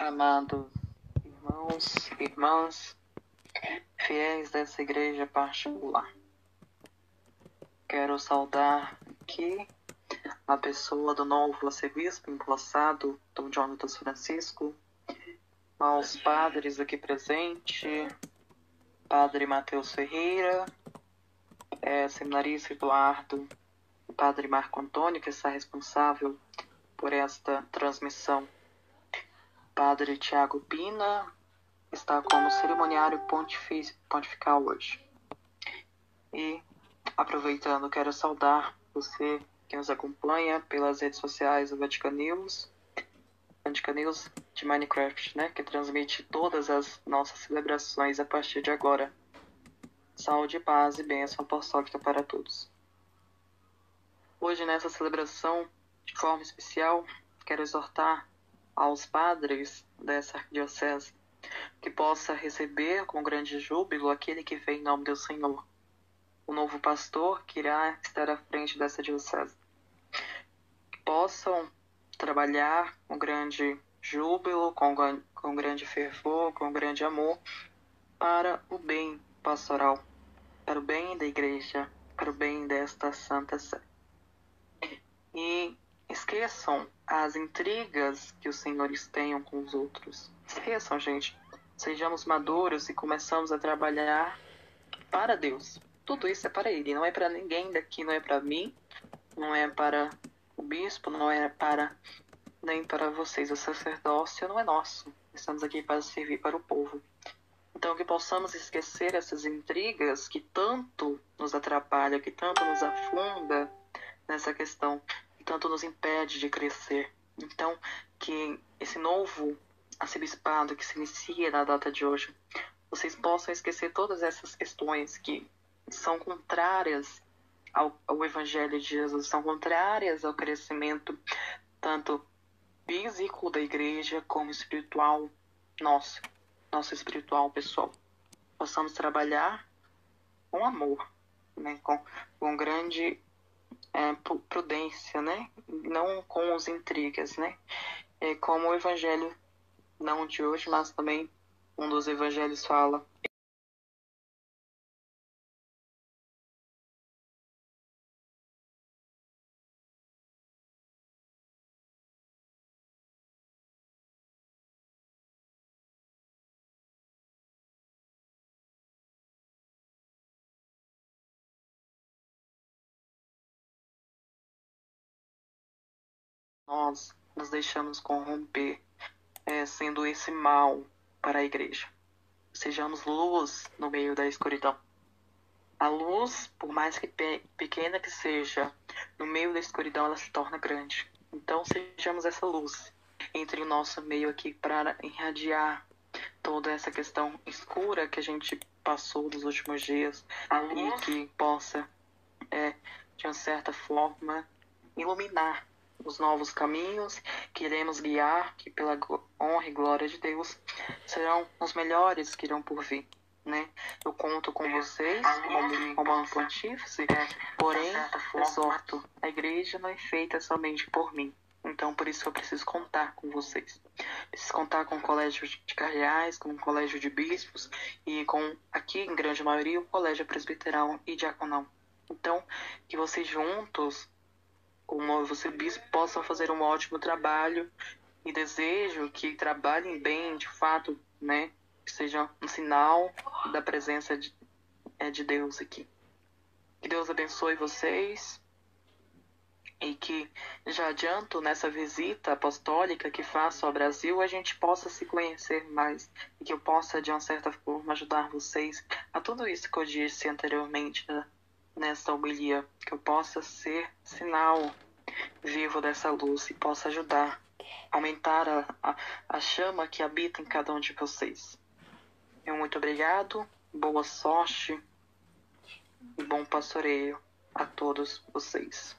Amados irmãos, irmãs, fiéis dessa igreja particular, quero saudar aqui a pessoa do novo arcebispo emplaçado, Dom Jonatas Francisco, aos padres aqui presentes, Padre Matheus Ferreira, é, seminarista Eduardo, Padre Marco Antônio, que está responsável por esta transmissão. Padre Tiago Pina está como cerimoniário pontifical hoje. E, aproveitando, quero saudar você que nos acompanha pelas redes sociais do Vatican News, Vatican News de Minecraft, né, que transmite todas as nossas celebrações a partir de agora. Saúde, paz e bênção apostólica para todos. Hoje, nessa celebração, de forma especial, quero exortar aos padres dessa arquidiocese que possa receber com grande júbilo aquele que vem em nome do Senhor, o novo pastor que irá estar à frente dessa diocese. Que possam trabalhar com grande júbilo, com, com grande fervor, com grande amor, para o bem pastoral, para o bem da igreja, para o bem desta Santa Sé. E esqueçam as intrigas que os senhores tenham com os outros. Esqueçam, gente. Sejamos maduros e começamos a trabalhar para Deus. Tudo isso é para Ele, não é para ninguém daqui, não é para mim, não é para o bispo, não é para nem para vocês. O sacerdócio não é nosso. Estamos aqui para servir para o povo. Então, que possamos esquecer essas intrigas que tanto nos atrapalham, que tanto nos afunda nessa questão tanto nos impede de crescer. Então, que esse novo arcebispado que se inicia na data de hoje, vocês possam esquecer todas essas questões que são contrárias ao, ao Evangelho de Jesus, são contrárias ao crescimento tanto físico da igreja como espiritual nosso, nosso espiritual pessoal. Possamos trabalhar com amor, né? com, com grande é, prudência, né? Não com os intrigas, né? É, como o evangelho, não de hoje, mas também um dos evangelhos fala. Nós nos deixamos corromper, é, sendo esse mal para a igreja. Sejamos luz no meio da escuridão. A luz, por mais que pe pequena que seja, no meio da escuridão ela se torna grande. Então sejamos essa luz entre o nosso meio aqui para irradiar toda essa questão escura que a gente passou dos últimos dias e que possa, é, de uma certa forma, iluminar os novos caminhos que iremos guiar, que pela honra e glória de Deus serão os melhores que irão por vir. Né? Eu conto com vocês como comando pontífice, porém exorto, a igreja não é feita somente por mim. Então, por isso eu preciso contar com vocês. Preciso contar com o colégio de cardeais, com o colégio de bispos e com, aqui em grande maioria, o colégio presbiteral e diaconal. Então, que vocês juntos com o novo bispo possam fazer um ótimo trabalho e desejo que trabalhem bem, de fato, né? Que seja um sinal da presença de, é, de Deus aqui. Que Deus abençoe vocês e que já adianto nessa visita apostólica que faço ao Brasil a gente possa se conhecer mais e que eu possa de uma certa forma ajudar vocês a tudo isso que eu disse anteriormente né? Nessa homilia, que eu possa ser sinal vivo dessa luz e possa ajudar, aumentar a, a, a chama que habita em cada um de vocês. Eu muito obrigado, boa sorte e bom pastoreio a todos vocês.